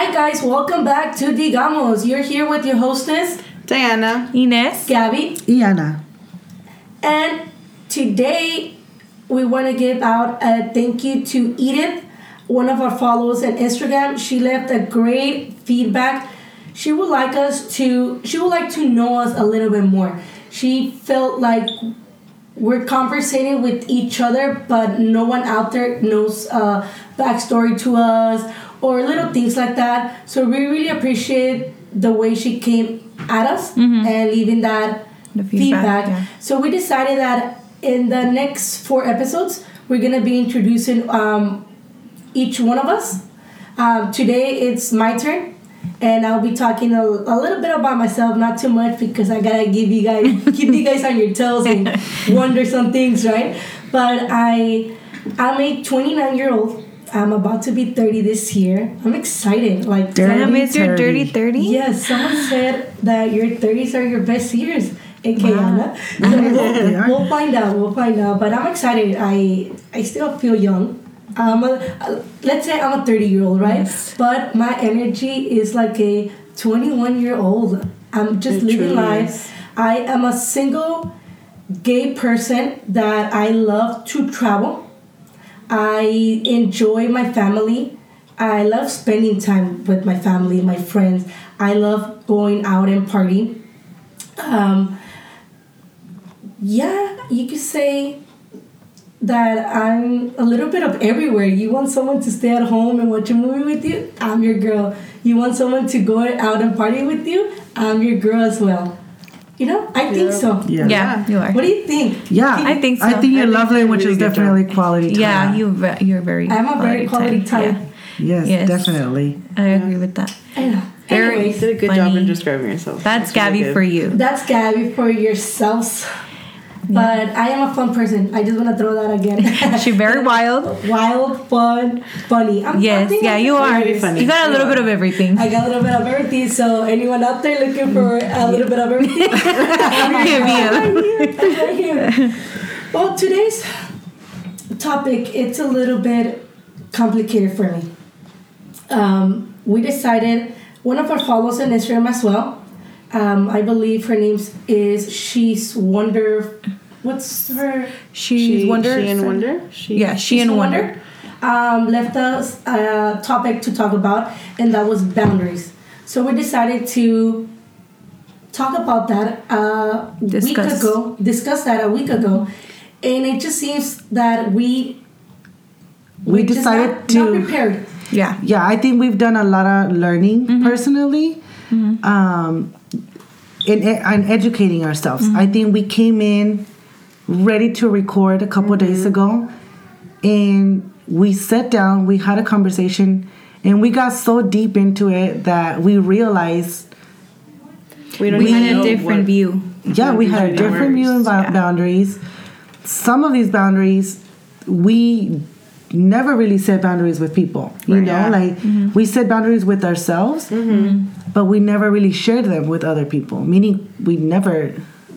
Hi guys, welcome back to Digamos. You're here with your hostess, Diana. Ines. Gabby, Iana. and today we want to give out a thank you to Edith, one of our followers on Instagram. She left a great feedback. She would like us to she would like to know us a little bit more. She felt like we're conversating with each other, but no one out there knows uh, backstory to us or little things like that. So we really appreciate the way she came at us and leaving that The feedback. feedback, yeah. So we decided that in the next four episodes, we're gonna be introducing um, each one of us. Um, today it's my turn, and I'll be talking a, a little bit about myself, not too much because I gotta give you guys keep you guys on your toes and wonder some things, right? But I I'm a 29 year old. I'm about to be 30 this year. I'm excited. Like Damn, it's your dirty 30? Yes, someone said that your 30s are your best years in Guyana. So we'll, we'll find out. We'll find out. But I'm excited. I I still feel young. I'm a, uh, let's say I'm a 30 year old, right? But my energy is like a 21 year old. I'm just It living life. is. I am a single gay person that I love to travel. I enjoy my family. I love spending time with my family, my friends. I love going out and party. Um, yeah, you could say that I'm a little bit of everywhere. You want someone to stay at home and watch a movie with you? I'm your girl. You want someone to go out and party with you? I'm your girl as well. You know, I think so. Yeah. Yeah, you are. What do you think? Yeah. I think I so. think your I think love you did a language really is good job. definitely quality time. Yeah, you ve- you're very. I'm a very quality type. Yes, Yes. definitely. Yeah, I agree with that. I know. Very- You Anyways, did a good job in describing yourself. That's really Gabby good. for you. that's Gabby for yourselves. But I am a fun person. I just want to throw that again. She's very wild. Wild, fun, funny. I'm, Yes, yeah, I'm you are. Very funny. You got a little bit of everything. I got a little bit of everything. So anyone out there looking for a little bit of everything, Hit me. I'm here. I'm right here. Well, today's topic it's a little bit complicated for me. Um, we decided one of our followers on Instagram as well. Um, I believe her name is She's Wonder. What's her? She's She, wonder. She and Wonder? She, Yeah, she She's and wonder. um, left us a topic to talk about, and that was boundaries. So we decided to talk about that a week ago. Discuss that a week ago, and it just seems that we We we're just decided not, to- not prepared. Yeah. Yeah, I think we've done a lot of learning Mm-hmm. personally, um, in, in educating ourselves. Mm-hmm. I think we came in ready to record a couple Mm-hmm. days ago, and we sat down, we had a conversation, and we got so deep into it that we realized, We, don't We had a different what- view. yeah, we had a different view and Yeah. boundaries. Some of these boundaries, we never really set boundaries with people. You Right. know, Yeah. like we set boundaries with ourselves, but we never really shared them with other people. Meaning, we never.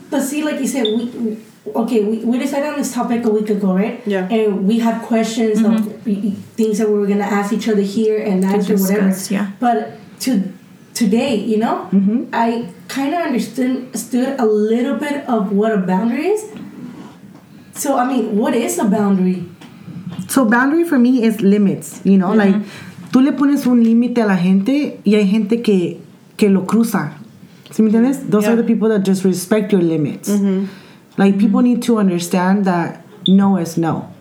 But see, like you said, we, we okay, we, we decided on this topic a week ago, right? Yeah. And we had questions of mm-hmm. things that we were gonna ask each other here and answer whatever. discuss, yeah. But to today, you know, mm-hmm. I kind of understood understood a little bit of what a boundary is. So I mean, what is a boundary? So, boundary for me is limits. You know, like mm-hmm. tú le pones un límite a la gente y hay gente que que lo cruza. ¿Sí me entiendes? Those are the people that just respect your limits. Like people need to understand that no is no.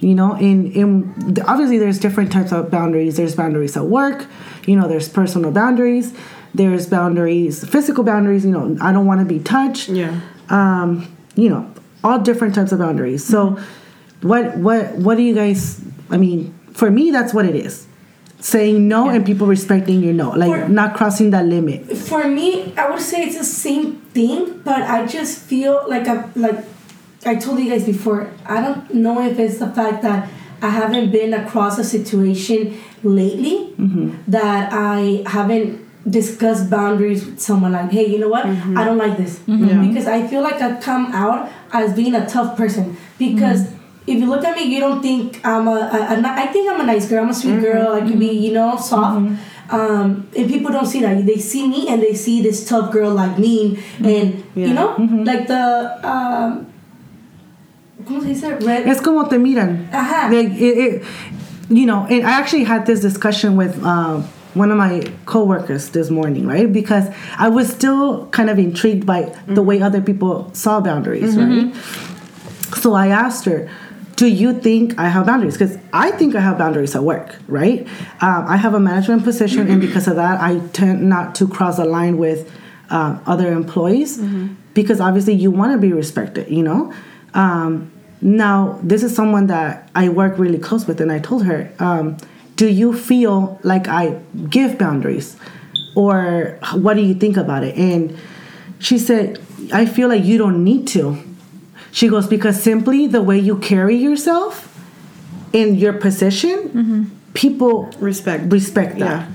You know, and, and obviously there's different types of boundaries. There's boundaries at work, you know, there's personal boundaries, there's boundaries, physical boundaries, you know, I don't want to be touched. Yeah. Um, you know, all different types of boundaries. So what what what do you guys I mean, for me that's what it is. Saying no and people respecting your no. Like For- not crossing that limit. For me, I would say it's the same thing, but I just feel like I like I told you guys before. I don't know if it's the fact that I haven't been across a situation lately mm-hmm. that I haven't discussed boundaries with someone. Like, hey, you know what? Mm-hmm. I don't like this mm-hmm. because I feel like I come out as being a tough person because. If you look at me, you don't think I'm a, a, a I think I'm a nice girl. I'm a sweet girl. I can be, you know, soft. um, and people don't see that. They see me and they see this tough girl like me, and Yeah. you know, like the um, ¿cómo se dice? Red. Es como te miran. Ajá. Like, it, it, you know, and I actually had this discussion with um, one of my coworkers this morning, right? Because I was still kind of intrigued by the way other people saw boundaries, right? So I asked her, "Do you think I have boundaries?" Because I think I have boundaries at work, right? Um, I have a management position, and because of that, I tend not to cross the line with um, other employees because obviously you want to be respected, you know. Um, now, this is someone that I work really close with, and I told her, um, "Do you feel like I give boundaries, or what do you think about it?" And she said, "I feel like you don't need to." She goes, because simply the way you carry yourself in your position, people Respect. respect that. Yeah.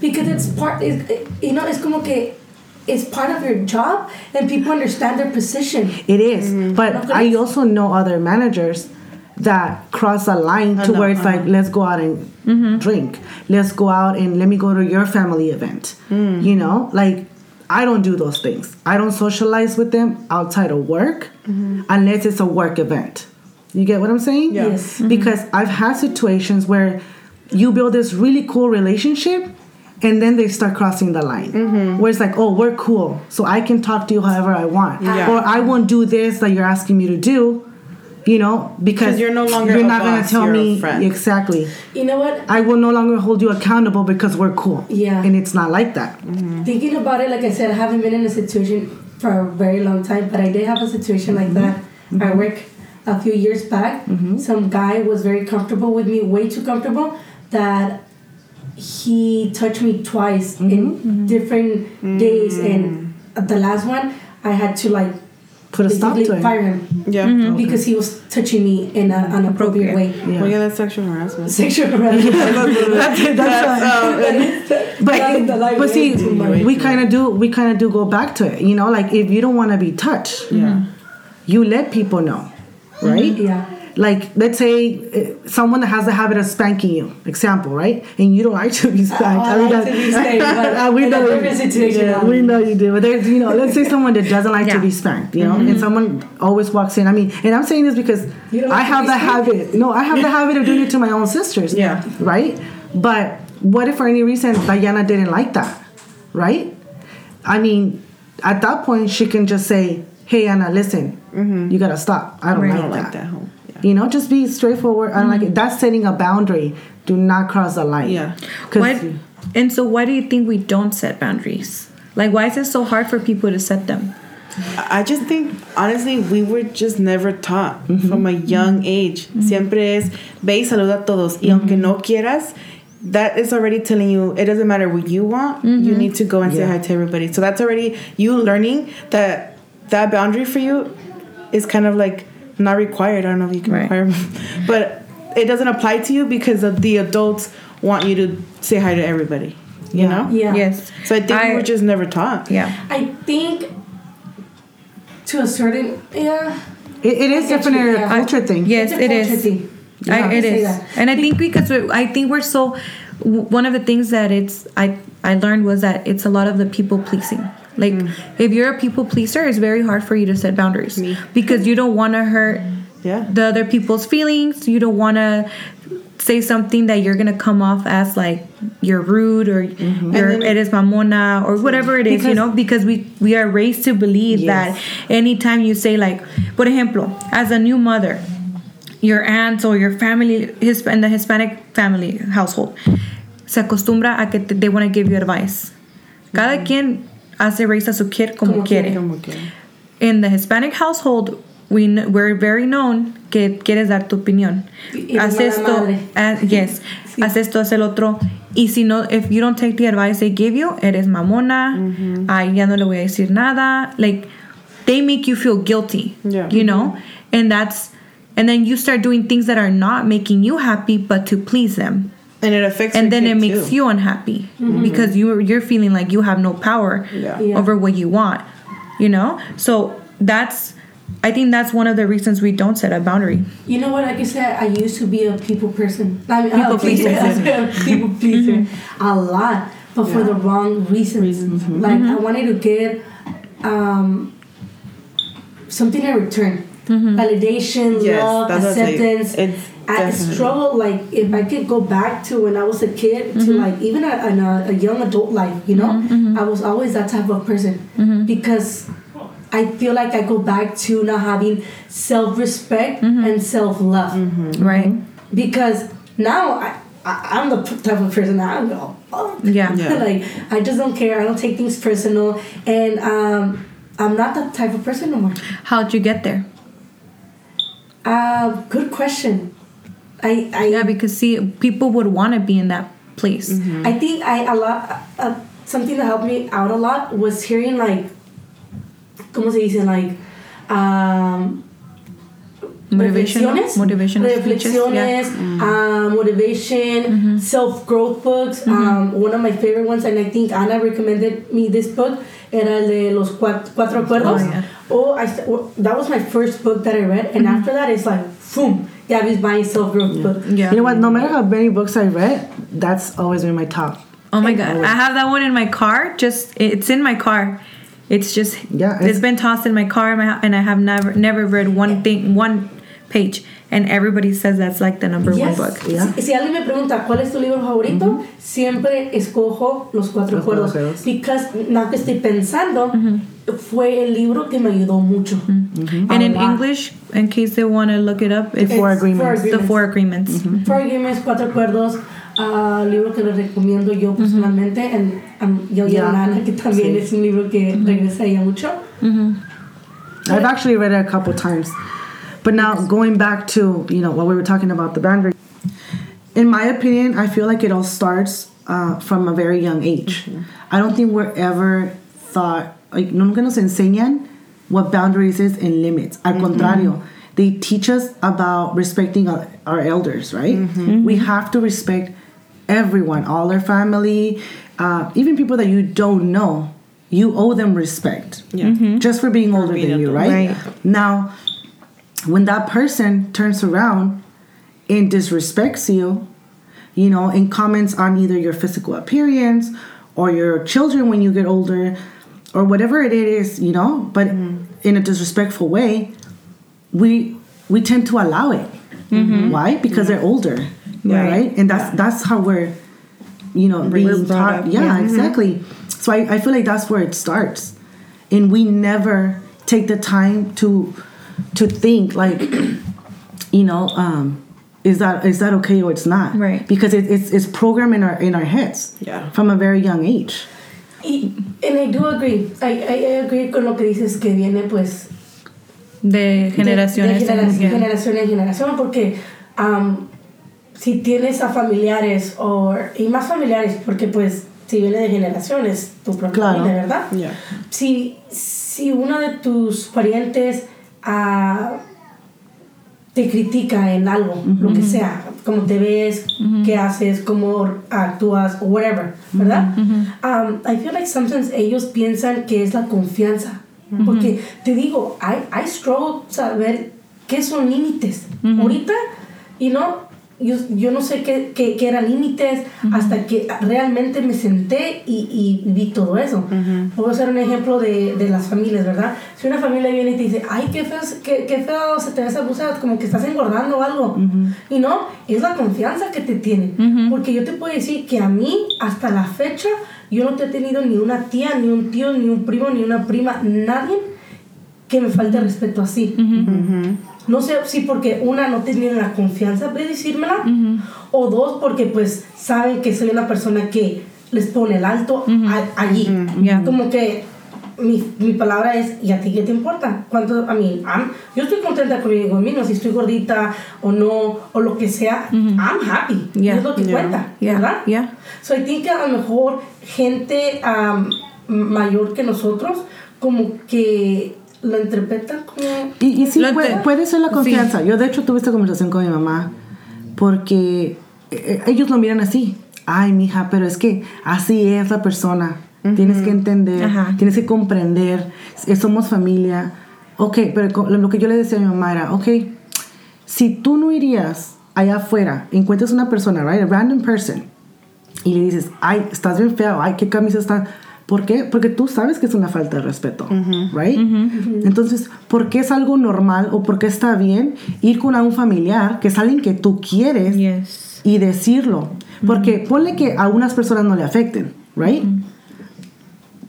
because it's part it's, you know it's como que it's part of your job and people understand their position It is. Mm-hmm. But I also know other managers that cross a line to know, where it's like, let's go out and mm-hmm. drink. Let's go out and let me go to your family event. Mm. You know, like I don't do those things. I don't socialize with them outside of work mm-hmm. unless it's a work event. You get what I'm saying? Yeah. Yes. Mm-hmm. Because I've had situations where you build this really cool relationship and then they start crossing the line. Mm-hmm. Where it's like, oh, we're cool. So I can talk to you however I want. Yeah. Or I won't do this that you're asking me to do, you know, because you're no longer you're a not gonna tell me exactly. you know what? I will no longer hold you accountable because we're cool. Yeah. And it's not like that. Mm-hmm. thinking about it like i said i haven't been in a situation for a very long time but i did have a situation like that mm-hmm. I work a few years back. Mm-hmm. Some guy was very comfortable with me way too comfortable that he touched me twice in different days. And the last one i had to like Put a stop to it. fire him Yeah. because he was touching me in an inappropriate way Yeah. Well, yeah, that's sexual harassment. sexual harassment that's, that's um, Crossing the line but, but see, way too much. we kind of do. We kind of do go back to it. You know, like if you don't want to be touched, yeah. you let people know, right? yeah Like, let's say uh, someone that has the habit of spanking you, example, right? And you don't like to be spanked. I mean, like to be spanked, but we know, different situation, Yeah, um, we know you do. But there's, you know, let's say someone that doesn't like to be spanked, you know, and someone always walks in. I mean, and I'm saying this because You I have be the spanked? habit. No, I have the habit of doing it to my own sisters. Yeah. Right? But what if for any reason Diana didn't like that? Right? I mean, at that point, she can just say, hey, Anna, listen, you gotta stop. I don't I like don't that. like that home. Yeah. You know, just be straightforward. I like. Mm-hmm. That's setting a boundary. Do not cross the line. Yeah. What, and so, why do you think we don't set boundaries? Like, why is it so hard for people to set them? I just think, honestly, we were just never taught mm-hmm. from a young mm-hmm. age. Siempre es ve y saluda a todos. Y aunque no quieras, that is already telling you it doesn't matter what you want. You need to go and say hi to everybody. So that's already you learning that that boundary for you is kind of like not required. I don't know if you can Right. require, but it doesn't apply to you because of the adults want you to say hi to everybody. You Yeah. know. yeah Yes. So I think we were just never taught. Yeah. I think to a certain yeah. It, it is definitely you, a culture thing. Yes, It's a it culture is. thing. I, Yeah. it Say is, that. and I think because we, I think we're so. One of the things that it's I I learned was that it's a lot of the people pleasing. Like mm. if you're a people pleaser, it's very hard for you to set boundaries Me. because you don't want to hurt Yeah. the other people's feelings. You don't want to say something that you're gonna come off as like you're rude or mm-hmm. you're And then- mamona or whatever it is, you know, because we we are raised to believe Yes. that anytime you say like, por ejemplo, as a new mother, your aunts or your family his in the Hispanic family household se acostumbra a que te- they want to give you advice. Cada mm-hmm. quien hace raise a su kid como, Como quiere. Como In the Hispanic household, we we're very known que quieres dar tu opinión. Y- Haz esto, haz- ah, yes, haz esto, haz el otro. Y si no, if you don't take the advice they give you, eres mamona. Ay, ya no le voy a decir nada. Like they make you feel guilty. Yeah. You know, and that's and then you start doing things that are not making you happy, but to please them and it affects and then kid it makes too. you unhappy mm-hmm. because you you're feeling like you have no power Yeah. Yeah. over what you want you know so that's i think that's one of the reasons we don't set a boundary You know what? Like I said, I used to be a people person. I mean, People uh, pleaser. people mm-hmm. pleaser mm-hmm. a lot. but for the wrong reasons. Like I wanted to get um, something in return, validation, Yes, love, that's what acceptance. It's I struggle like if I could go back to when I was a kid to mm-hmm. like even a, a, a young adult life, you know, mm-hmm. Mm-hmm. I was always that type of person because I feel like I go back to not having self respect and self love Right. because now I, I I'm the type of person that I go oh Yeah. Yeah. like I just don't care I don't take things personal and um I'm not that type of person no more. How'd you get there? Uh, good question. I I Yeah, because see, people would want to be in that place. I think I a lot uh, something that helped me out a lot was hearing like ¿cómo se dice? like um Motivation, reflexiones, motivational. Yeah. reflexiones, uh, motivation, self growth books. Um, one of my favorite ones, and I think Anna recommended me this book, era el de los cuatro, cuatro acuerdos. Oh, yeah. Oh, I well, that was my first book that I read, and after that, it's like, boom, Gabby's buying self growth book. Yeah. You know what? No matter how many books I read, that's always been my top. Oh my god, I have that one in my car. Just it's in my car. It's just Yeah, it's it's- been tossed in my car, and I have never never read one thing, one page, and everybody says that's like the number Yes. one book. Yeah. Si, si alguien me pregunta cuál es tu libro favorito, siempre escojo Los Cuatro Los Acuerdos. Acuerdos. Because, now que estoy pensando, fue el libro que me ayudó mucho. And in lot. English, in case they want to look it up, it's Four It's Agreements. the four agreements. Four Agreements, Cuatro Acuerdos, ah, libro que les recomiendo yo personalmente. And, um, yo y Yeah. Ana, que también Sí. es un libro que regresaría mucho. I've actually read it a couple times. But now going back to, you know, what we were talking about the boundary. In my opinion, I feel like it all starts uh, from a very young age. I don't think we're ever thought, like, nunca nos enseñan what boundaries is and limits. Al contrario, they teach us about respecting our, our elders, right? We have to respect everyone, all our family, uh, even people that you don't know. You owe them respect Yeah. just for being older being than you, right? Right. Now, when that person turns around and disrespects you, you know, and comments on either your physical appearance or your children when you get older or whatever it is, you know, but in a disrespectful way, we we tend to allow it. Why? Because they're older, Yeah. right? And that's that's how we're, you know, being taught. Yeah, yeah. exactly. So I, I feel like that's where it starts, and we never take the time to to think like, you know, um, is that is that okay or it's not? Right. Because it, it's it's programmed in our in our heads. Yeah. From a very young age. Y, and I do agree. I, I, I agree con lo que dices que viene, pues, De generaciones. de, de generación, yeah. generación en generación porque am, si tienes a familiares o y más familiares porque pues si viene de generaciones tu propia Claro. familia, ¿verdad? Yeah. Si, si uno de tus parientes ah, te critica en algo, lo que sea, cómo te ves, qué haces, cómo actúas, whatever, ¿verdad? Um, I feel like sometimes ellos piensan que es la confianza. Porque te digo, I, I struggle saber qué son límites. Ahorita, y no, yo, yo no sé qué, qué, qué eran límites hasta que realmente me senté y, y vi todo eso. Puedo hacer un ejemplo de, de las familias, ¿verdad? Si una familia viene y te dice, ay, qué feo, qué, qué feo se te ve esa blusa, como que estás engordando o algo. Y no, es la confianza que te tienen. Porque yo te puedo decir que a mí, hasta la fecha, yo no te he tenido ni una tía, ni un tío, ni un primo, ni una prima, nadie que me falte respeto así. No sé si porque una no tienen la confianza de decírmela o dos porque pues saben que soy una persona que les pone el alto a- allí. Yeah. Como que mi, mi palabra es, ¿y a ti qué te importa? ¿Cuánto, a mí, I'm- yo estoy contenta conmigo mismo, si estoy gordita o no, o lo que sea, I'm happy. Yeah. Es lo que Yeah. cuenta, Yeah. ¿verdad? Yeah. So I think que a lo mejor gente am, mayor que nosotros como que lo interpretan como... Y, y sí, Lo puede, ser la sí. confianza. Yo, de hecho, tuve esta conversación con mi mamá porque eh, ellos lo miran así. Ay, mija, pero es que así es la persona. Tienes que entender, Ajá. tienes que comprender. eh, Somos familia. Ok, pero lo que yo le decía a mi mamá era, ok, si tú no irías allá afuera, encuentras una persona, right, a random person, y le dices, ay, estás bien feo, ay, qué camisa está. ¿Por qué? Porque tú sabes que es una falta de respeto, right? Entonces, ¿por qué es algo normal o por qué está bien ir con a un familiar que es alguien que tú quieres Yes. y decirlo? Porque ponle que a unas personas no le afecten, right?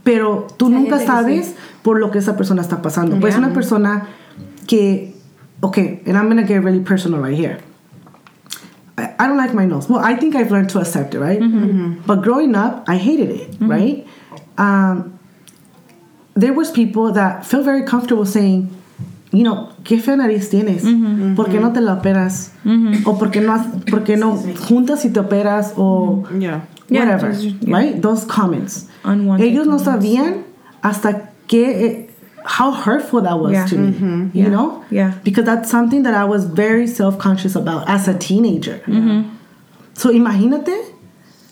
Pero tú nunca sabes sí. por lo que esa persona está pasando. Pues Yeah. una persona que, okay, and I'm gonna get really personal right here. I, I don't like my nose. Well, I think I've learned to accept it, right? But growing up, I hated it, right? Um, there was people that felt very comfortable saying, you know, qué fea nariz tienes, ¿por qué no te la operas? O por qué no, por qué no juntas y te operas o Yeah. Yeah, whatever, just- yeah. right? Those comments. Unwanted Ellos no comments. sabían hasta que eh, how hurtful that was Yeah. to me, you Yeah. know? Yeah. Because that's something that I was very self-conscious about as a teenager. So imagínate,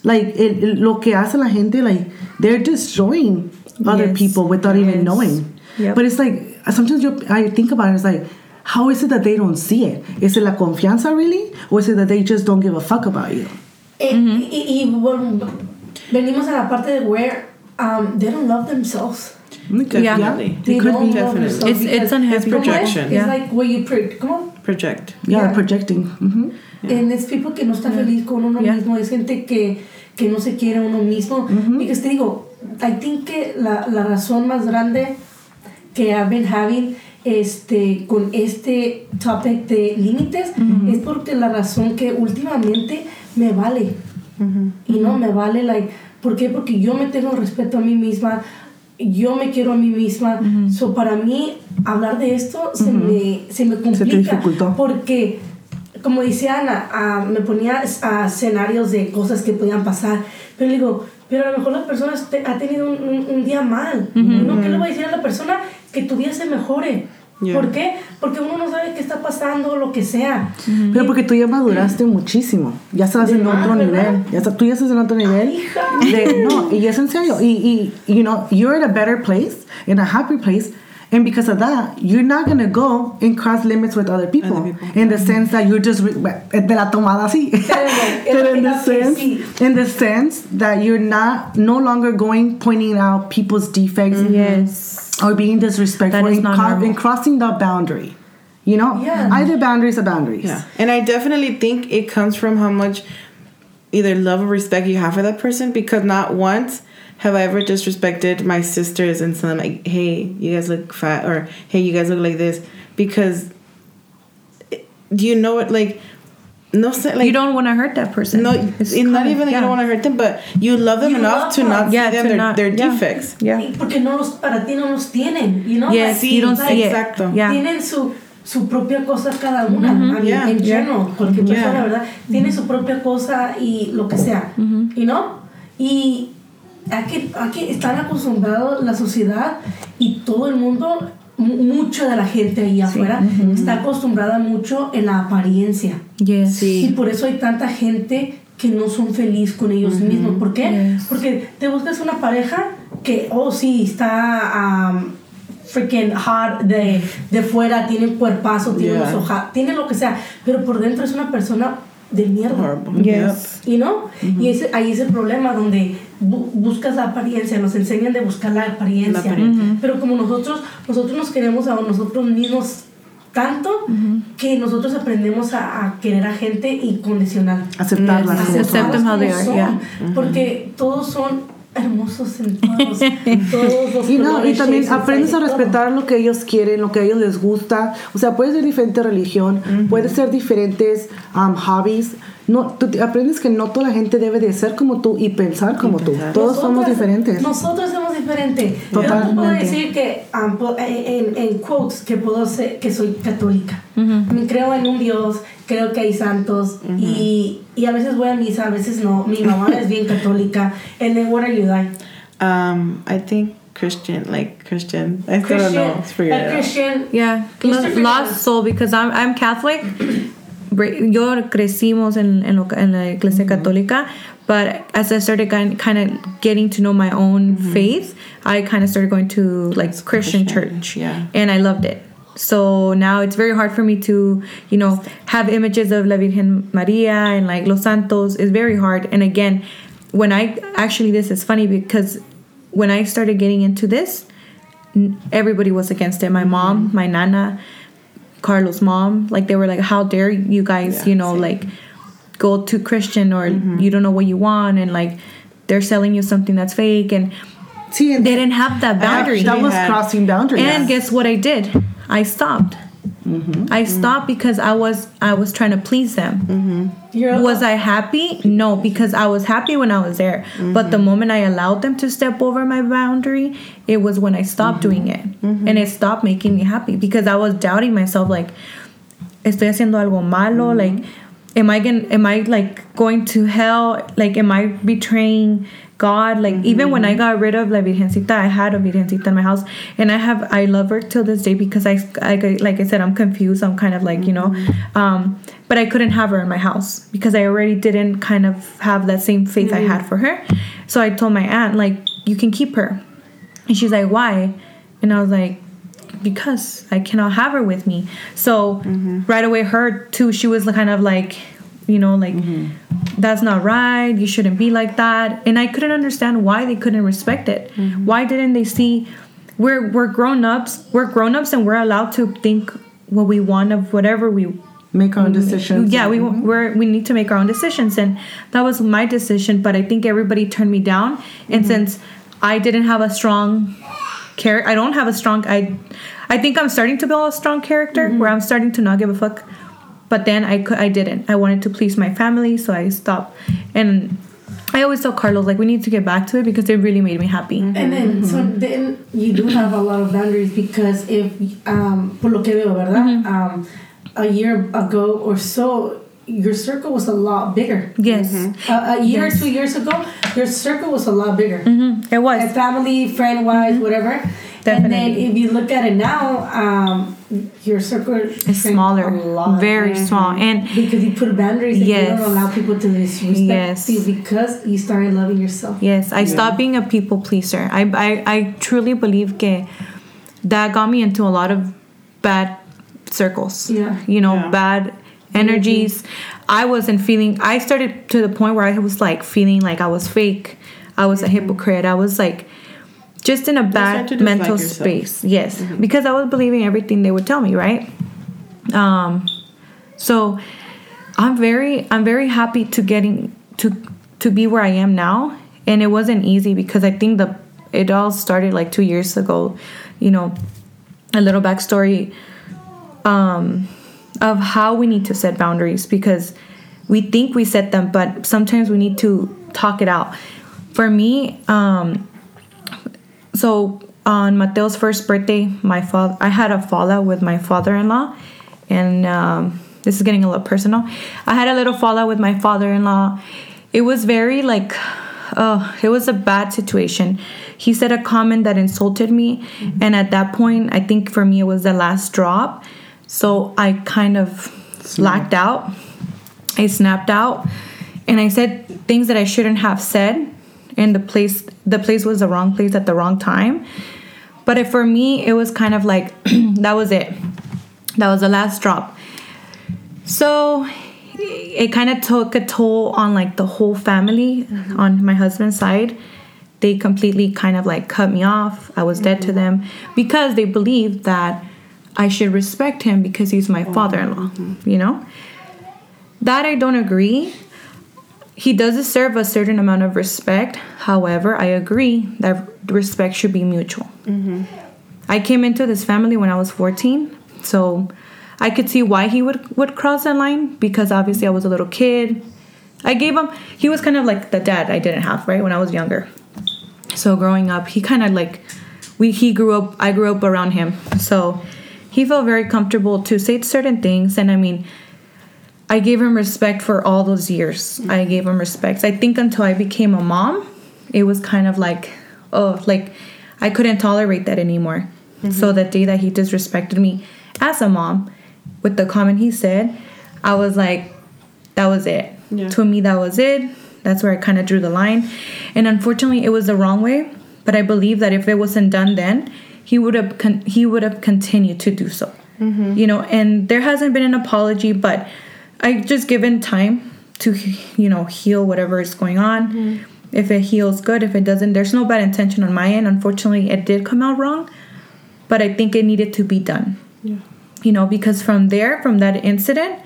like el- el- lo que hace la gente, like they're destroying other Yes. people without even knowing. Yep. But it's like sometimes you, I think about it. It's like, how is it that they don't see it? Is it la confianza really, or is it that they just don't give a fuck about you? Eh, y, y bueno, venimos a la parte de where um, they don't love themselves. Yeah, They It could don't be. love Definitely. themselves It's- it's because- unhappy ¿cómo es? projection. It's Yeah. like where you pre- ¿cómo? Project. Yeah, Yeah. projecting. hmm And it's people que no está feliz con uno Yeah. mismo, es gente que, que no se quiere a uno mismo. Y que te digo, I think que la, la razón más grande que I've been having este, con este topic de límites es porque la razón que últimamente me vale. Y no me vale, like, ¿por qué? Porque yo me tengo respeto a mí misma, yo me quiero a mí misma. So, para mí, hablar de esto se, me, se me complica. dificultó. Porque, como dice Ana, ah, me ponía a escenarios de cosas que podían pasar. Pero digo, pero a lo mejor la persona te- ha tenido un, un- un día mal. ¿no? ¿Qué le voy a decir a la persona? Que tu día se mejore. Yeah. ¿Por qué? Porque uno no sabe qué está pasando, lo que sea. Pero porque tú ya maduraste muchísimo. Ya estás en más, otro ¿verdad? nivel. Ya estás, tú ya estás en otro nivel. hija. De, no, y es en serio. Y, y, you know, you're in a better place, in a happy place. And because of that, you're not going to go and cross limits with other people. Other people. In the sense that you're just, re- eh, de la tomada así. In the sense, in the sense that you're not, no longer going pointing out people's defects Yes. or being disrespectful That is and, co- and crossing the boundary. You know, Yeah. either boundaries are boundaries. Yeah. And I definitely think it comes from how much either love or respect you have for that person because not once have I ever disrespected my sisters and said like, hey, you guys look fat or hey, you guys look like this because do you know what like no like you don't want to hurt that person. no, It's it's not of- even that yeah. you don't want to hurt them, but you love them You enough love to them. not Yeah, see them to their, not- their yeah. defects. Yeah. Y Porque no los, para ti no los tienen, you know? Yes, Like, you don't like, see it. exacto. Yeah. Tienen su, su propia cosa cada una. Mm-hmm. I mean, Yeah. en Yeah. general, cualquier Yeah. persona, ¿verdad? Tiene su propia cosa y lo que sea, mm-hmm. you know? Y hay que, hay que estar acostumbrado la sociedad y todo el mundo, mu- mucha de la gente ahí afuera, está acostumbrada mucho en la apariencia. Yes. Sí. Y por eso hay tanta gente que no son felices con ellos mismos. ¿Por qué? Yes. Porque te buscas una pareja que, oh, sí, está um, freaking hot de, de fuera, tiene un cuerpazo, tiene Yeah. unos ojos, tiene lo que sea, pero por dentro es una persona de mierda. Yes. ¿Y no? Y ese, ahí es el problema donde bu- buscas la apariencia, nos enseñan de buscar la apariencia. La apariencia. Pero como nosotros, nosotros nos queremos a nosotros mismos tanto que nosotros aprendemos a, a querer a gente incondicional. Aceptarlas. Yes. como son. Porque todos son hermosos en todos, todos los Y, no, y también aprendes a respetar lo que ellos quieren, lo que a ellos les gusta. O sea, puede ser diferente religión, puede ser diferentes um, hobbies. No, tú te- aprendes que no toda la gente debe de ser como tú y pensar como tú. pensar. Todos somos Nosotras- diferentes. Nosotros somos diferentes. Yo no puedo Totalmente. decir que um, po- en, en quotes que puedo ser que soy católica. Me creo en un Dios, creo que hay santos y, y a veces voy a misa, a veces no. Mi mamá es bien católica. And then what are you like? Um, I think Christian, like Christian. I still don't know. It's. Christian. Yeah, lost soul because I'm I'm Catholic. Yo crecimos en, en, lo, en la iglesia católica, but as I started kind of getting to know my own faith, I kind of started going to like Christian, Christian, church, yeah. and I loved it. So now it's very hard for me to, you know, have images of La Virgen Maria and like Los Santos. It's very hard, and again, when I actually this is funny because when I started getting into this, everybody was against it. My mom, my nana, Carlos' mom, like they were like, "How dare you guys, you know, like go to Christian or mm-hmm. you don't know what you want and like they're selling you something that's fake and See, and they didn't have that boundary. that was had- crossing boundaries. And guess what I did? I stopped. Mm-hmm. I stopped because I was I was trying to please them. Mm-hmm. You're Was I happy? No, because I was happy when I was there. But the mm-hmm. moment I allowed them to step over my boundary, it was when I stopped doing it. And it stopped making me happy because I was doubting myself like estoy haciendo algo malo? Like am I going am I like going to hell? Like am I betraying God like even when I mm-hmm. got rid of La Virgencita I had a Virgencita in my house and I have I love her till this day because I, I like I said I'm confused I'm kind of like you know mm-hmm. um but I couldn't have her in my house because I already didn't kind of have that same faith I had mm-hmm. for her. So I told my aunt like you can keep her. And she's like, why? And I was like, because I cannot have her with me. So right away, her too, she was kind of like, you know, like, mm-hmm. that's not right. You shouldn't be like that. And I couldn't understand why they couldn't respect it. Mm-hmm. Why didn't they see we're we're grown ups, we're grown ups, and we're allowed to think what we want of whatever we make our own mm-hmm. decisions. yeah, we we're, we need to make our own decisions, and that was my decision. But I think everybody turned me down, and since I didn't have a strong character, I don't have a strong. I I think I'm starting to build a strong character where I'm starting to not give a fuck. But then I could I didn't. I wanted to please my family, so I stopped. And I always tell Carlos like we need to get back to it because it really made me happy. And then, so then you do have a lot of boundaries because if, um, por lo que veo, ¿verdad? Um, a year ago or so, your circle was a lot bigger. Yes, A, a year Yes. or two years ago, your circle was a lot bigger. Mhm, it was. And family, friend wise, whatever. And then if you look at it now, um, your circle is smaller, a lot. very small, and Because you put boundaries and Yes. you don't allow people to disrespect Yes. you because you started loving yourself. Yes, I stopped being a people pleaser. I, I, I truly believe que that got me into a lot of bad circles. Yeah. You know, Yeah. bad energies. I wasn't feeling, I started to the point where I was like feeling like I was fake. I was a hypocrite. I was like just in a bad mental yourself. space. Yes. Because I was believing everything they would tell me, right? Um, so I'm very I'm very happy to getting to to be where I am now and it wasn't easy because I think the it all started like 2 years ago you know a little backstory um of how we need to set boundaries because we think we set them but sometimes we need to talk it out for me um so on Mateo's first birthday, my father, I had a fallout with my father-in-law, and um, this is getting a little personal. I had a little fallout with my father-in-law. It was very like, oh, it was a bad situation. He said a comment that insulted me, and at that point, I think for me it was the last drop. So I kind of blacked out. I snapped out, and I said things that I shouldn't have said and the place the place was the wrong place at the wrong time. But if for me it was kind of like that was it. That was the last drop. So it kind of took a toll on like the whole family mm-hmm. on my husband's side. They completely kind of like cut me off. I was dead to mm-hmm. them because they believed that i should respect him because he's my oh, father-in-law mm-hmm. you know? That i don't agree he does deserve a certain amount of respect. However, I agree that respect should be mutual. Mm-hmm. I came into this family when I was 14, so I could see why he would would cross that line because obviously I was a little kid. I gave him he was kind of like the dad I didn't have, right? When I was younger. So growing up, he kind of like we he grew up I grew up around him. So he felt very comfortable to say certain things and I mean I gave him respect for all those years. I gave him respect. I think until I became a mom, it was kind of like, oh, like I couldn't tolerate that anymore. So mm-hmm. the day that he disrespected me as a mom with the comment he said, I was like, that was it. Yeah. To me, that was it. That's where I kind of drew the line. And unfortunately, it was the wrong way. But I believe that if it wasn't done then, he would have con- he would have continued to do so. Mm-hmm. You know, and there hasn't been an apology, but I just given time to you know heal whatever is going on. Mm-hmm. If it heals, good. If it doesn't, there's no bad intention on my end. Unfortunately, it did come out wrong, but I think it needed to be done. Yeah. You know, because from there, from that incident,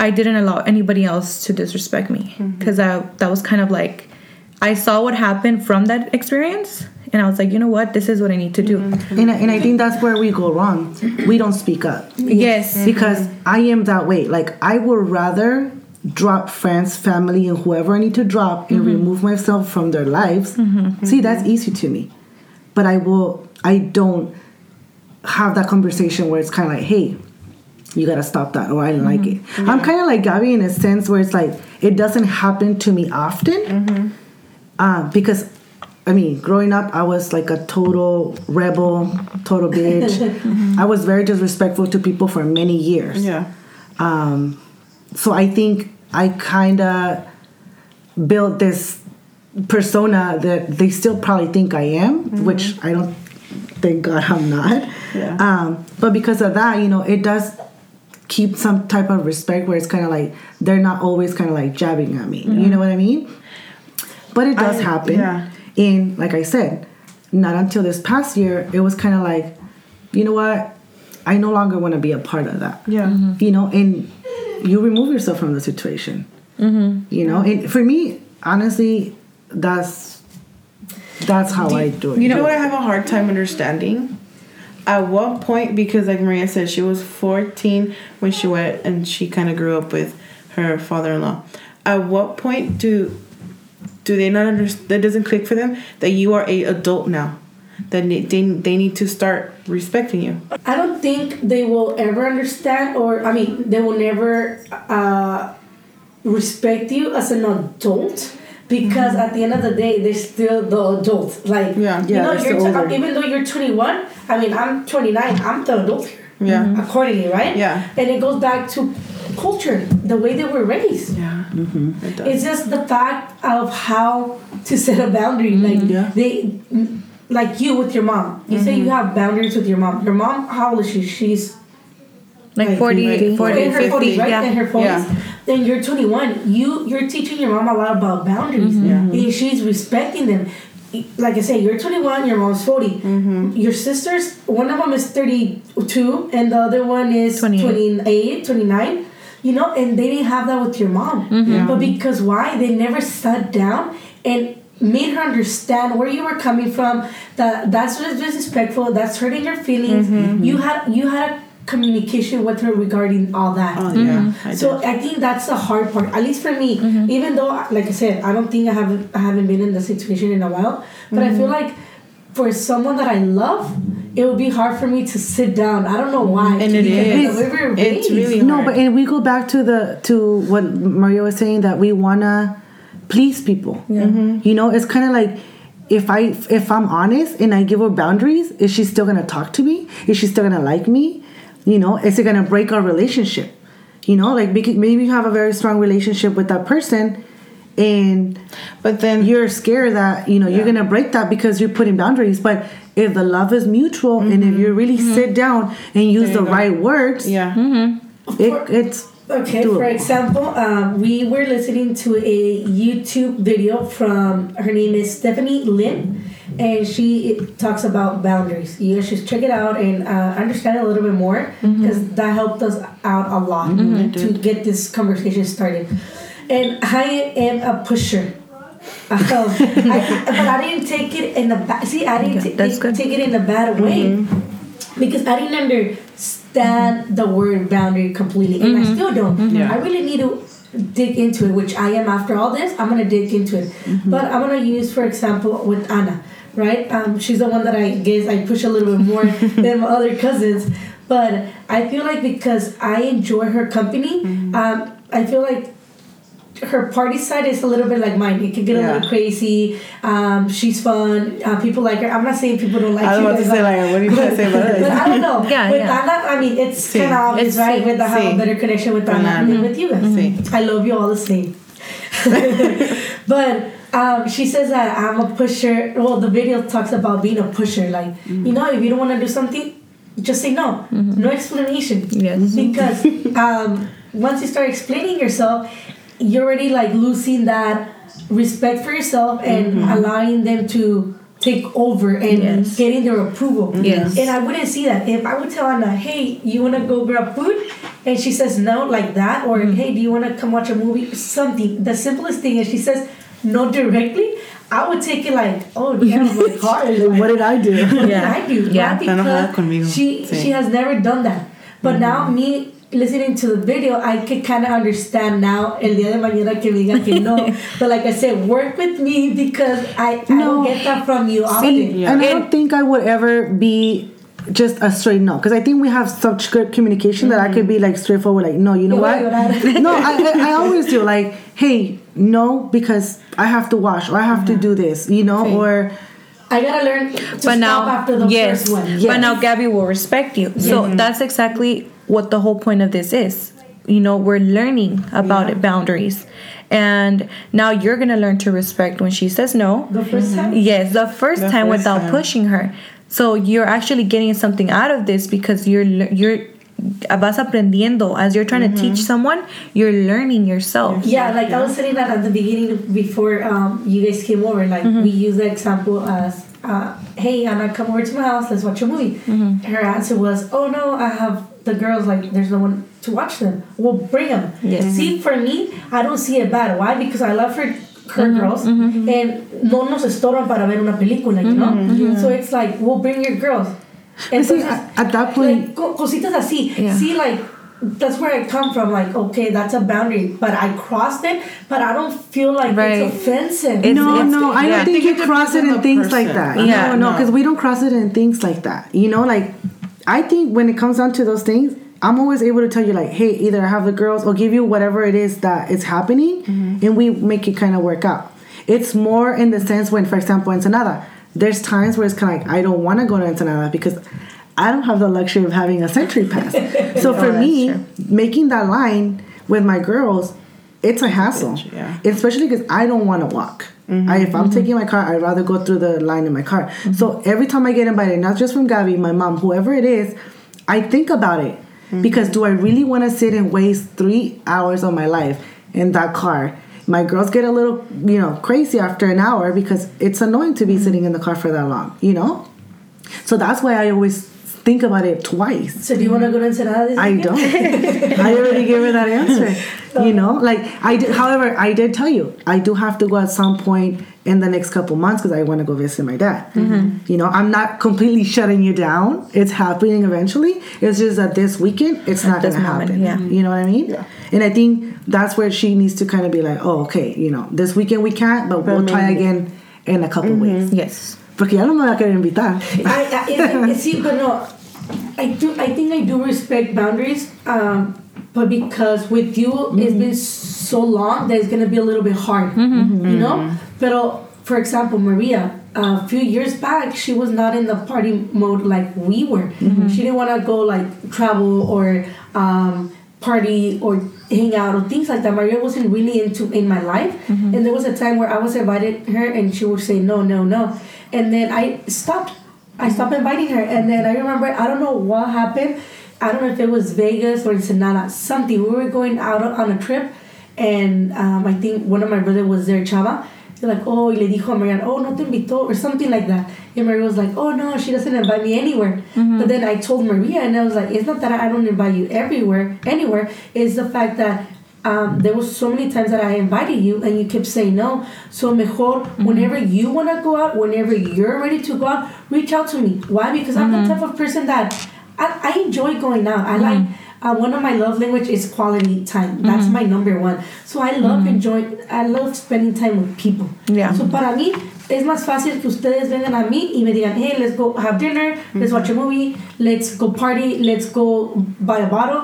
I didn't allow anybody else to disrespect me mm-hmm. because that was kind of like I saw what happened from that experience, and I was like, you know what, this is what I need to do. Mm-hmm. And I, and I think that's where we go wrong. We don't speak up. Yes. Mm-hmm. because I am that way. Like I would rather drop friends, family, and whoever I need to drop and mm-hmm. remove myself from their lives. See, that's easy to me. But I will. I don't have that conversation where it's kind of like, hey. You gotta stop that, or I don't like it. I'm kind of like Gabby in a sense where it's like it doesn't happen to me often, uh, because I mean, growing up, I was like a total rebel, total bitch. I was very disrespectful to people for many years. Yeah. Um, so I think I kind of built this persona that they still probably think I am, which I don't. Thank God I'm not. Yeah. Um, but because of that, you know, it does keep some type of respect where it's kind of like they're not always kind of like jabbing at me. You know what I mean? But it does I- happen. yeah. And like I said, not until this past year, it was kind of like, you know what? I no longer want to be a part of that Yeah. you know and you remove yourself from the situation Mm-hmm. you know and for me honestly that's that's how i do it You know what I have a hard time understanding? At what point, because like Maria said, she was 14 when she went and she kind of grew up with her father in law. At what point do do they not understand? That doesn't click for them that you are a adult now. That they, they, they need to start respecting you. I don't think they will ever understand, or I mean, they will never uh, respect you as an adult because at the end of the day, they're still the adult. Like, Yeah. you know, you're t- older. even though you're 21, I mean, I'm 29, I'm the adult. Yeah. Accordingly, right? Yeah. And it goes back to culture, the way they were raised. Yeah. It does. It's just the fact of how to set a boundary. Like Yeah. they, like you with your mom. You say you have boundaries with your mom. Your mom, how old is she? She's Like Like 40, 50. 40, in her 50. forties, right? Yeah. In her forties. Yeah. Then you're 21. You you're teaching your mom a lot about boundaries. Mm-hmm. And she's respecting them. Like I say, you're 21. Your mom's 40. Mm-hmm. Your sisters, one of them is 32, and the other one is 28. 28, 29. You know, and they didn't have that with your mom. Mm-hmm. But because why? They never sat down and made her understand where you were coming from. That that's just disrespectful. That's hurting your feelings. Mm-hmm. You had you had a communication with her regarding all that. Oh, yeah. I So did. I think that's the hard part, at least for me. Mm-hmm. Even though, like I said, I don't think I haven't I haven't been in the situation in a while, but I Mm-hmm. feel like for someone that I love, it would be hard for me to sit down. I don't know why. And it Because is. the way we were It's raised. really no hard. but and we go back to the to what maria was saying that we wanna please people mm-hmm. you know it's kind of like if i if i'm honest and i give her boundaries is she still gonna talk to me is she still gonna like me you know is it gonna break our relationship you know like maybe maybe you have a very strong relationship with that person and But then you're scared that you know you're gonna break that because you're putting boundaries. But if the love is mutual and if mm-hmm. you really mm-hmm. sit down and use the go. right words yeah. Mm-hmm. it, it's Okay, for example, um, we were listening to a YouTube video from her name is Stephanie Lynn, and she talks about boundaries. You guys should check it out and uh, understand a little bit more because that helped us out a lot to get this conversation started. And I am a pusher. Um, I, but I didn't take it in a bad. See, I didn't Okay, good. take it in a bad way because I didn't understand the word boundary completely, and I still don't. Yeah. I really need to dig into it, which I am after all this. I'm gonna dig into it, but I'm gonna use, for example, with Anna, right? Um, she's the one that I guess I push a little bit more than my other cousins, but I feel like because I enjoy her company, um, I feel like her party side is a little bit like mine. It can get a little crazy. Um, she's fun. Uh, people like her. I'm not saying people don't like I was you about to say, like, what are you trying to say about but? I don't know. Yeah, with yeah. Anna, I mean, it's Sí. kind of obvious, It's right? sí. With the have Sí. a better connection with Anna Anna. than with you guys. Sí. I love you all the same. but um, she says that I'm a pusher. Well, the video talks about being a pusher. Like, you know, if you don't want to do something, just say no. No explanation. Yes. Because um, once you start explaining yourself, you're already like losing that respect for yourself and mm-hmm. allowing them to take over and Yes. getting their approval. Yes. And I wouldn't see that. If I would tell Anna, hey, you want to go grab food? And she says no, like that. Or, mm-hmm. hey, do you want to come watch a movie? Something. The simplest thing is she says no directly. I would take it like, oh, damn, my. Like, what did I do? What did Yeah. I do? Yeah. Enojada Because she Sí. she has never done that. But mm-hmm. now me listening to the video, I can kind of understand now. El día de mañana que me digan que no. but like I said, work with me because I, I No. don't get that from you often. And, and I don't think I would ever be just a straight no because I think we have such good communication that I could be mm-hmm. like straightforward, like no, you know what? voy a llorar. no, I, I I always do like hey no because I have to wash or I have to mm-hmm. do this, you know, or I gotta learn to but stop now after the yes, first one. yes. but now Gabby will respect you. So mm-hmm. that's exactly what the whole point of this is. You know, we're learning about it, boundaries. And now you're gonna learn to respect when she says no. The 1st time. Yes, the first The time first without time. pushing her. So you're actually getting something out of this because you're you're vas aprendiendo as you're trying to teach someone. You're learning yourself. Yeah, like I was saying that at the beginning before um, you guys came over. Like we use the example as, uh, "Hey, Anna, come over to my house. Let's watch a movie." Her answer was, "Oh no, I have the girls. Like, there's no one to watch them. We'll bring them." Yes. See, mm-hmm. for me, I don't see it bad. Why? Because I love her. Her mm-hmm. girls mm-hmm. and no nos estorban para ver una película, you know. So it's like we'll bring your girls. But see, at, at that point, like co- cositas así. Yeah. See, like that's where I come from. Like, okay, that's a boundary, but I crossed it. But I don't feel like Right. it's offensive. It's- no, no, I don't I think think you cross it depends in the things like that. Yeah. no, no, No. because we don't cross it in things like that. You know, like I think when it comes down to those things, I'm always able to tell you like, hey, either I have the girls or give you whatever it is that is happening, Mm-hmm. and we make it kind of work out. It's more in the sense when, for example, Ensenada, there's times where it's kind of like I don't want to go to Ensenada because. I don't have the luxury of having a SENTRI pass. So for me, true. making that line with my girls, it's a hassle. Yeah. Especially because I don't want to walk. Mm-hmm. I, if I'm mm-hmm. taking my car, I'd rather go through the line in my car. Mm-hmm. So every time I get invited, not just from Gabby, my mom, whoever it is, I think about it. Because do I really want to sit and waste three hours of my life in that car? My girls get a little, you know, crazy after an hour because it's annoying to be sitting in the car for that long, you know? So that's why I always think about it twice. so do you want to go to Ensenada this I weekend? don't. I already gave her that answer. You know, like I did. However, I did tell you I do have to go at some point in the next couple months because I want to go visit my dad. Mm-hmm. You know, I'm not completely shutting you down. It's happening eventually. It's just that this weekend it's not going to happen. yeah. You know what I mean? Yeah. And I think that's where she needs to kind of be like, oh, okay, you know, this weekend we can't, but we'll try again in a couple mm-hmm. weeks. Yes. Porque ya no me va a querer invitar. I, I, it, it, see, but no, I do. I think I do respect boundaries. Um, but because with you, it's mm-hmm. been so long that it's gonna be a little bit hard. Mm-hmm. You mm-hmm. know. But for example, Maria, a few years back, she was not in the party mode like we were. She didn't want to go like travel or um, party or hang out or things like that. Maria wasn't really into in my life, and there was a time where I was invited her, and she would say no, no, no, and then I stopped. I stopped inviting her, and then I remember I don't know what happened. I don't know if it was Vegas or Ensenada, something. We were going out on a trip, and um, I think one of my brother was there, Chava. They're like, oh, y le dijo a Mariana, oh, no te invitó, or something like that. And Maria was like, oh, no, she doesn't invite me anywhere. But then I told Maria, and I was like, it's not that I don't invite you everywhere, anywhere. It's the fact that um, there was so many times that I invited you and you kept saying no. So mejor, mm-hmm. whenever you want to go out, whenever you're ready to go out, reach out to me. Why? Because I'm the mm-hmm. type of person that I, I enjoy going out. I mm-hmm. like uh, one of my love language is quality time. That's my number one. So I love enjoying. I love spending time with people. Yeah. So para mí es más fácil que ustedes vengan a mí y me digan, hey, let's go have dinner, let's watch a movie, let's go party, let's go buy a bottle.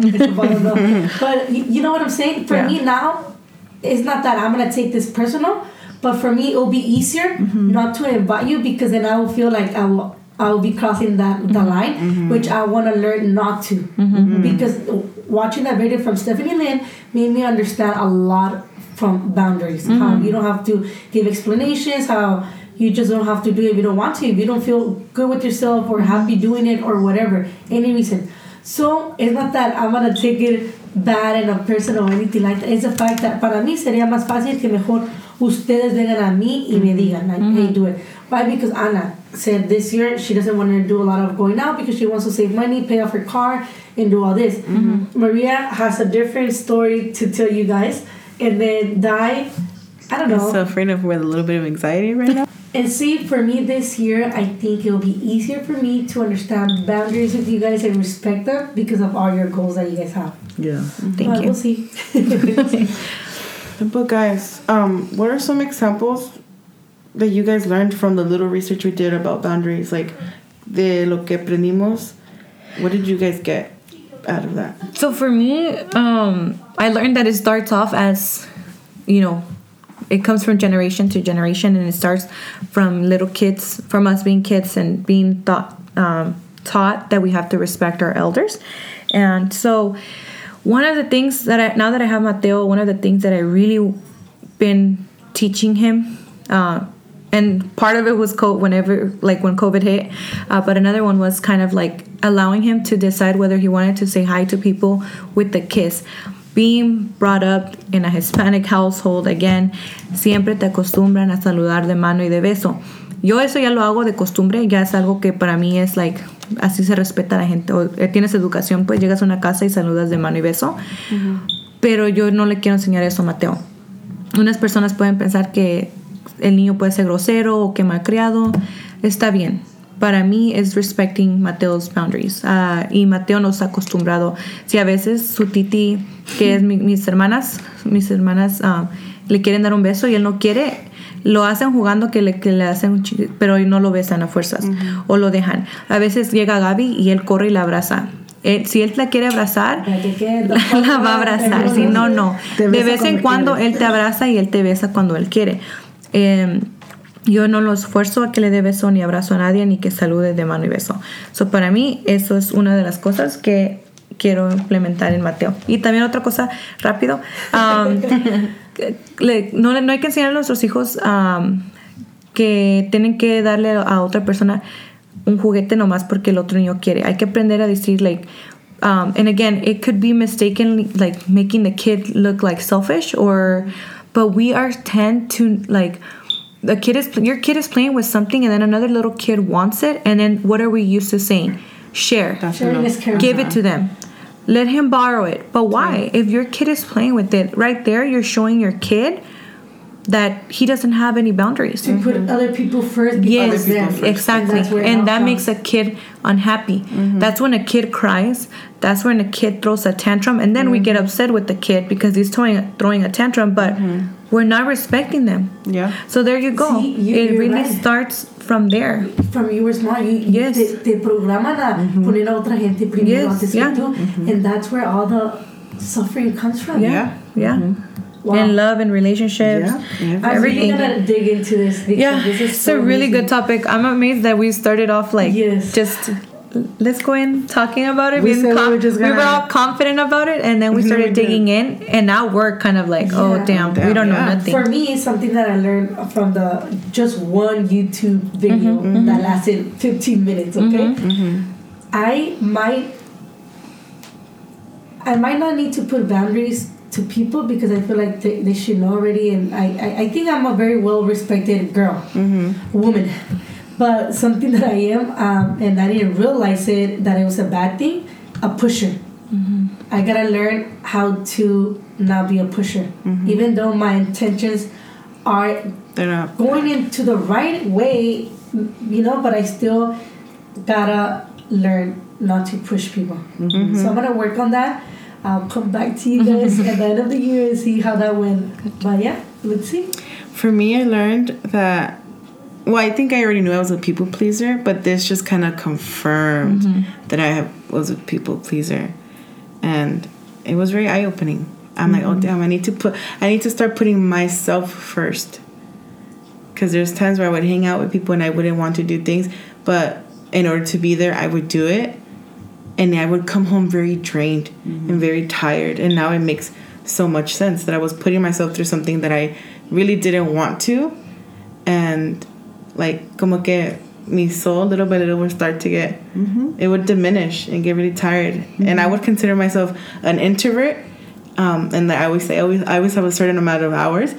It's a bottle, no. But you, you know what I'm saying? For Yeah. me now, it's not that I'm gonna take this personal, but for me it'll be easier not to invite you because then I will feel like I will I will be crossing that the line, which I want to learn not to. Because watching that video from Stephanie Lynn made me understand a lot from boundaries. How mm-hmm. you don't have to give explanations. How you just don't have to do it if you don't want to. If you don't feel good with yourself or happy doing it or whatever, any reason. So it's not that I'm gonna take it bad in a person or anything like that. It's the fact that para mí sería más fácil que mejor ustedes vengan a mí y me mm-hmm. digan like, hey, mm-hmm. do it. Why? Because Ana said this year she doesn't want to do a lot of going out because she wants to save money, pay off her car, and do all this. Maria has a different story to tell you guys, and then die. I don't know. I'm So afraid of with a little bit of anxiety right now. And see, for me this year, I think it'll be easier for me to understand boundaries with you guys and respect them because of all your goals that you guys have. Yeah. Thank but you. We'll see. But guys, um, what are some examples that you guys learned from the little research we did about boundaries? Like de lo que aprendimos. What did you guys get out of that? So for me, um, I learned that it starts off as, you know, it comes from generation to generation, and it starts from little kids, from us being kids and being thought, um, taught that we have to respect our elders. And so, one of the things that I now that I have Mateo, one of the things that I really been teaching him. Uh, and part of it was co- whenever like when covid hit uh, but another one was kind of like allowing him to decide whether he wanted to say hi to people with the kiss being brought up in a hispanic household again siempre te acostumbran a saludar de mano y de beso. Yo eso ya lo hago de costumbre ya es algo que para mí es like así se respeta a la gente. O eh, tienes educación pues llegas a una casa y saludas de mano y beso. Pero yo no le quiero enseñar eso a Mateo. Unas personas pueden pensar que el niño puede ser grosero o que malcriado. Está bien. Para mí es respecting Mateo's boundaries. Ah, y Mateo no está acostumbrado. Si a veces su titi, que es mi- mis hermanas, mis hermanas ah, le quieren dar un beso y él no quiere, lo hacen jugando que le, que le hacen un chi- pero no lo besan a fuerzas o lo dejan. A veces llega Gaby y él corre y la abraza. Él- si él la quiere abrazar, Para que quede- la, la va a abrazar. Si no, no. De vez en cuando él te abraza y él te besa cuando él quiere. Eh, yo no lo esfuerzo a que le dé beso ni abrazo a nadie ni que salude de mano y beso. So, para mí, eso es una de las cosas que quiero implementar en Mateo. Y también otra cosa, rápido. um, le- no, hay que enseñar a nuestros hijos um, que tienen que darle a otra persona un juguete nomás porque el otro niño quiere. Hay que aprender a decir, like, um, and again, it could be mistakenly like making the kid look like selfish or, but we are tend to like, the kid is your kid is playing with something and then another little kid wants it and then what are we used to saying? Share. Sharing is. Give it to them. Let him borrow it. But why? If your kid is playing with it, right there, you're showing your kid that he doesn't have any boundaries. To put other people first. Yes, because them. exactly. that's where it And that comes. makes a kid unhappy. That's when a kid cries. That's when a kid throws a tantrum. And then we mm-hmm. get upset with the kid because he's throwing, throwing a tantrum, but mm-hmm. We're not respecting them. Yeah. So there you go. You- it really right. starts from there. from you were small, you, you Yes. te, te programan a mm-hmm. poner a otra gente primero Yes, antes yeah. que tú, mm-hmm. and that's where all the suffering comes from. Yeah. Yeah. Wow. And love and relationships. Yeah. I'm really Everything. gonna dig into this because Yeah, this is it's so a really amazing. good topic. I'm amazed that we started off like Yes. just let's go in talking about it. We being said we com- were just we were all confident about it, and then we started we did. digging in, and now we're kind of like, oh Yeah. damn, we don't know nothing. For me, it's something that I learned from the just one YouTube video Mm-hmm, that mm-hmm. lasted 15 minutes. Okay, mm-hmm, mm-hmm. I might, I might not need to put boundaries to people because I feel like they, they should know already, and I, I, I think I'm a very well respected girl, woman. But something that I am, um, and I didn't realize it that it was a bad thing, a pusher. Mm-hmm. I gotta learn how to not be a pusher, mm-hmm. even though my intentions are They're not. going into the right way, you know. But I still gotta learn not to push people. Mm-hmm. So I'm gonna work on that. I'll come back to you guys at the end of the year and see how that went. But yeah, let's see. For me, I learned that. Well, I think I already knew I was a people pleaser, but this just kind of confirmed mm-hmm. that I have, was a people pleaser, and it was very eye opening. I'm like, oh mm-hmm. damn, I need to put, I need to start putting myself first. Because there's times where I would hang out with people and I wouldn't want to do things, but in order to be there, I would do it, and I would come home very drained mm-hmm. and very tired. And now it makes so much sense that I was putting myself through something that I really didn't want to, and like como que me soul little by little would start to get mm-hmm. it would diminish and get really tired. And i mm-hmm. would consider myself an introvert um, and i always say I always, I always have a certain amount of hours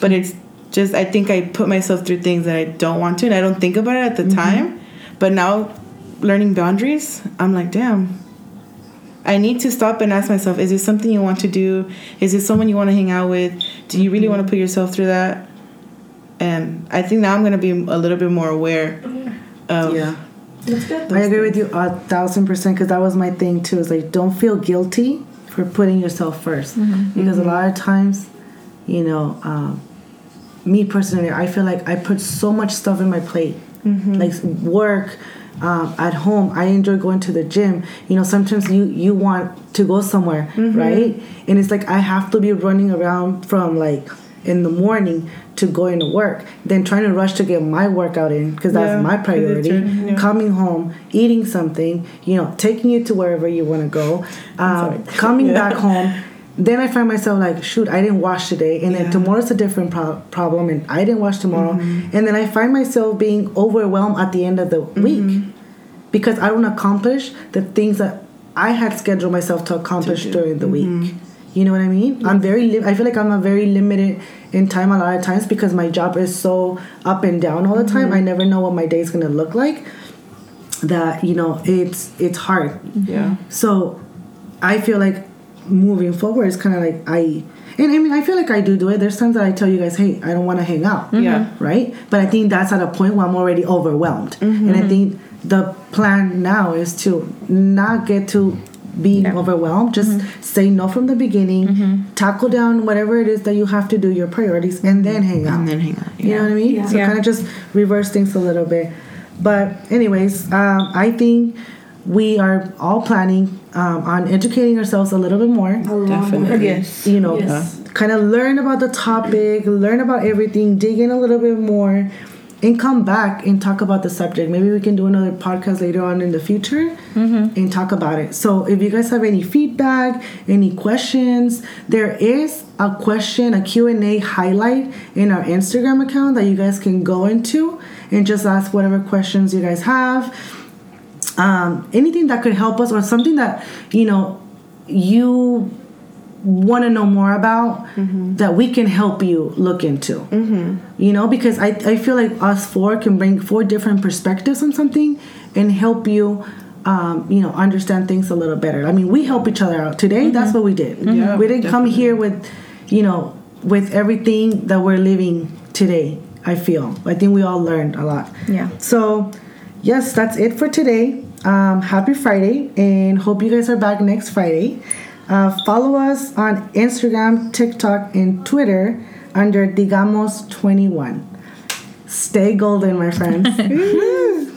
but it's just i think i put myself through things that i don't want to and i don't think about it at the mm-hmm. time. But now learning boundaries i'm like damn. I need to stop and ask myself: Is this something you want to do? Is this someone you want to hang out with? Do you really want to put yourself through that? And I think now I'm gonna be a little bit more aware of Yeah. I agree with you a thousand percent because that was my thing too. Is like don't feel guilty for putting yourself 1st because a lot of times, you know, um, me personally, I feel like I put so much stuff in my plate, mm-hmm. like work. Um, at home, I enjoy going to the gym. You know, sometimes you you want to go somewhere, mm-hmm. right? And it's like I have to be running around from like in the morning to going to work, then trying to rush to get my workout in because that's Yeah, my priority. yeah. coming home, eating something, you know, taking you to wherever you want to go, um, coming back home. Then I find myself like, shoot, I didn't wash today, and then tomorrow's a different pro- problem, and I didn't wash tomorrow, and then I find myself being overwhelmed at the end of the week because I don't accomplish the things that I had scheduled myself to accomplish during the week. You know what I mean? I'm very. Li- I feel like I'm a very limited in time a lot of times because my job is so up and down all the time. I mm-hmm. never know what my day is gonna look like. That you know, it's it's hard. Mm-hmm. yeah. So I feel like moving forward is kind of like I. And I mean, I feel like I do do it. There's times that I tell you guys, "Hey, I don't want to hang out." Mm-hmm. Yeah. right? But I think that's at a point where I'm already overwhelmed, and I think the plan now is to not get to being Yeah. overwhelmed. Just say no from the beginning, tackle down whatever it is that you have to do, your priorities, and then hang out. And then hang out. You know what I mean? Yeah. So Yeah. kind of just reverse things a little bit. But anyways, um, I think we are all planning um, on educating ourselves a little bit more. Definitely. Yes. You know, Yes. kind of learn about the topic, learn about everything, dig in a little bit more, and come back and talk about the subject. Maybe we can do another podcast later on in the future and talk about it. So if you guys have any feedback, any questions, there is a question, a Q&A highlight in our Instagram account that you guys can go into and just ask whatever questions you guys have. Um, anything that could help us or something that, you know, you want to know more about that we can help you look into. You know, because I, I feel like us four can bring four different perspectives on something and help you. Um, you know, understand things a little better. I mean, we help each other out. Today, that's what we did. Yeah, we didn't come here with, you know, with everything that we're living today. I feel. I think we all learned a lot. Yeah. So, yes, that's it for today. Um, happy Friday, and hope you guys are back next Friday. Uh, follow us on Instagram, TikTok, and Twitter under Digamos21. Stay golden, my friends.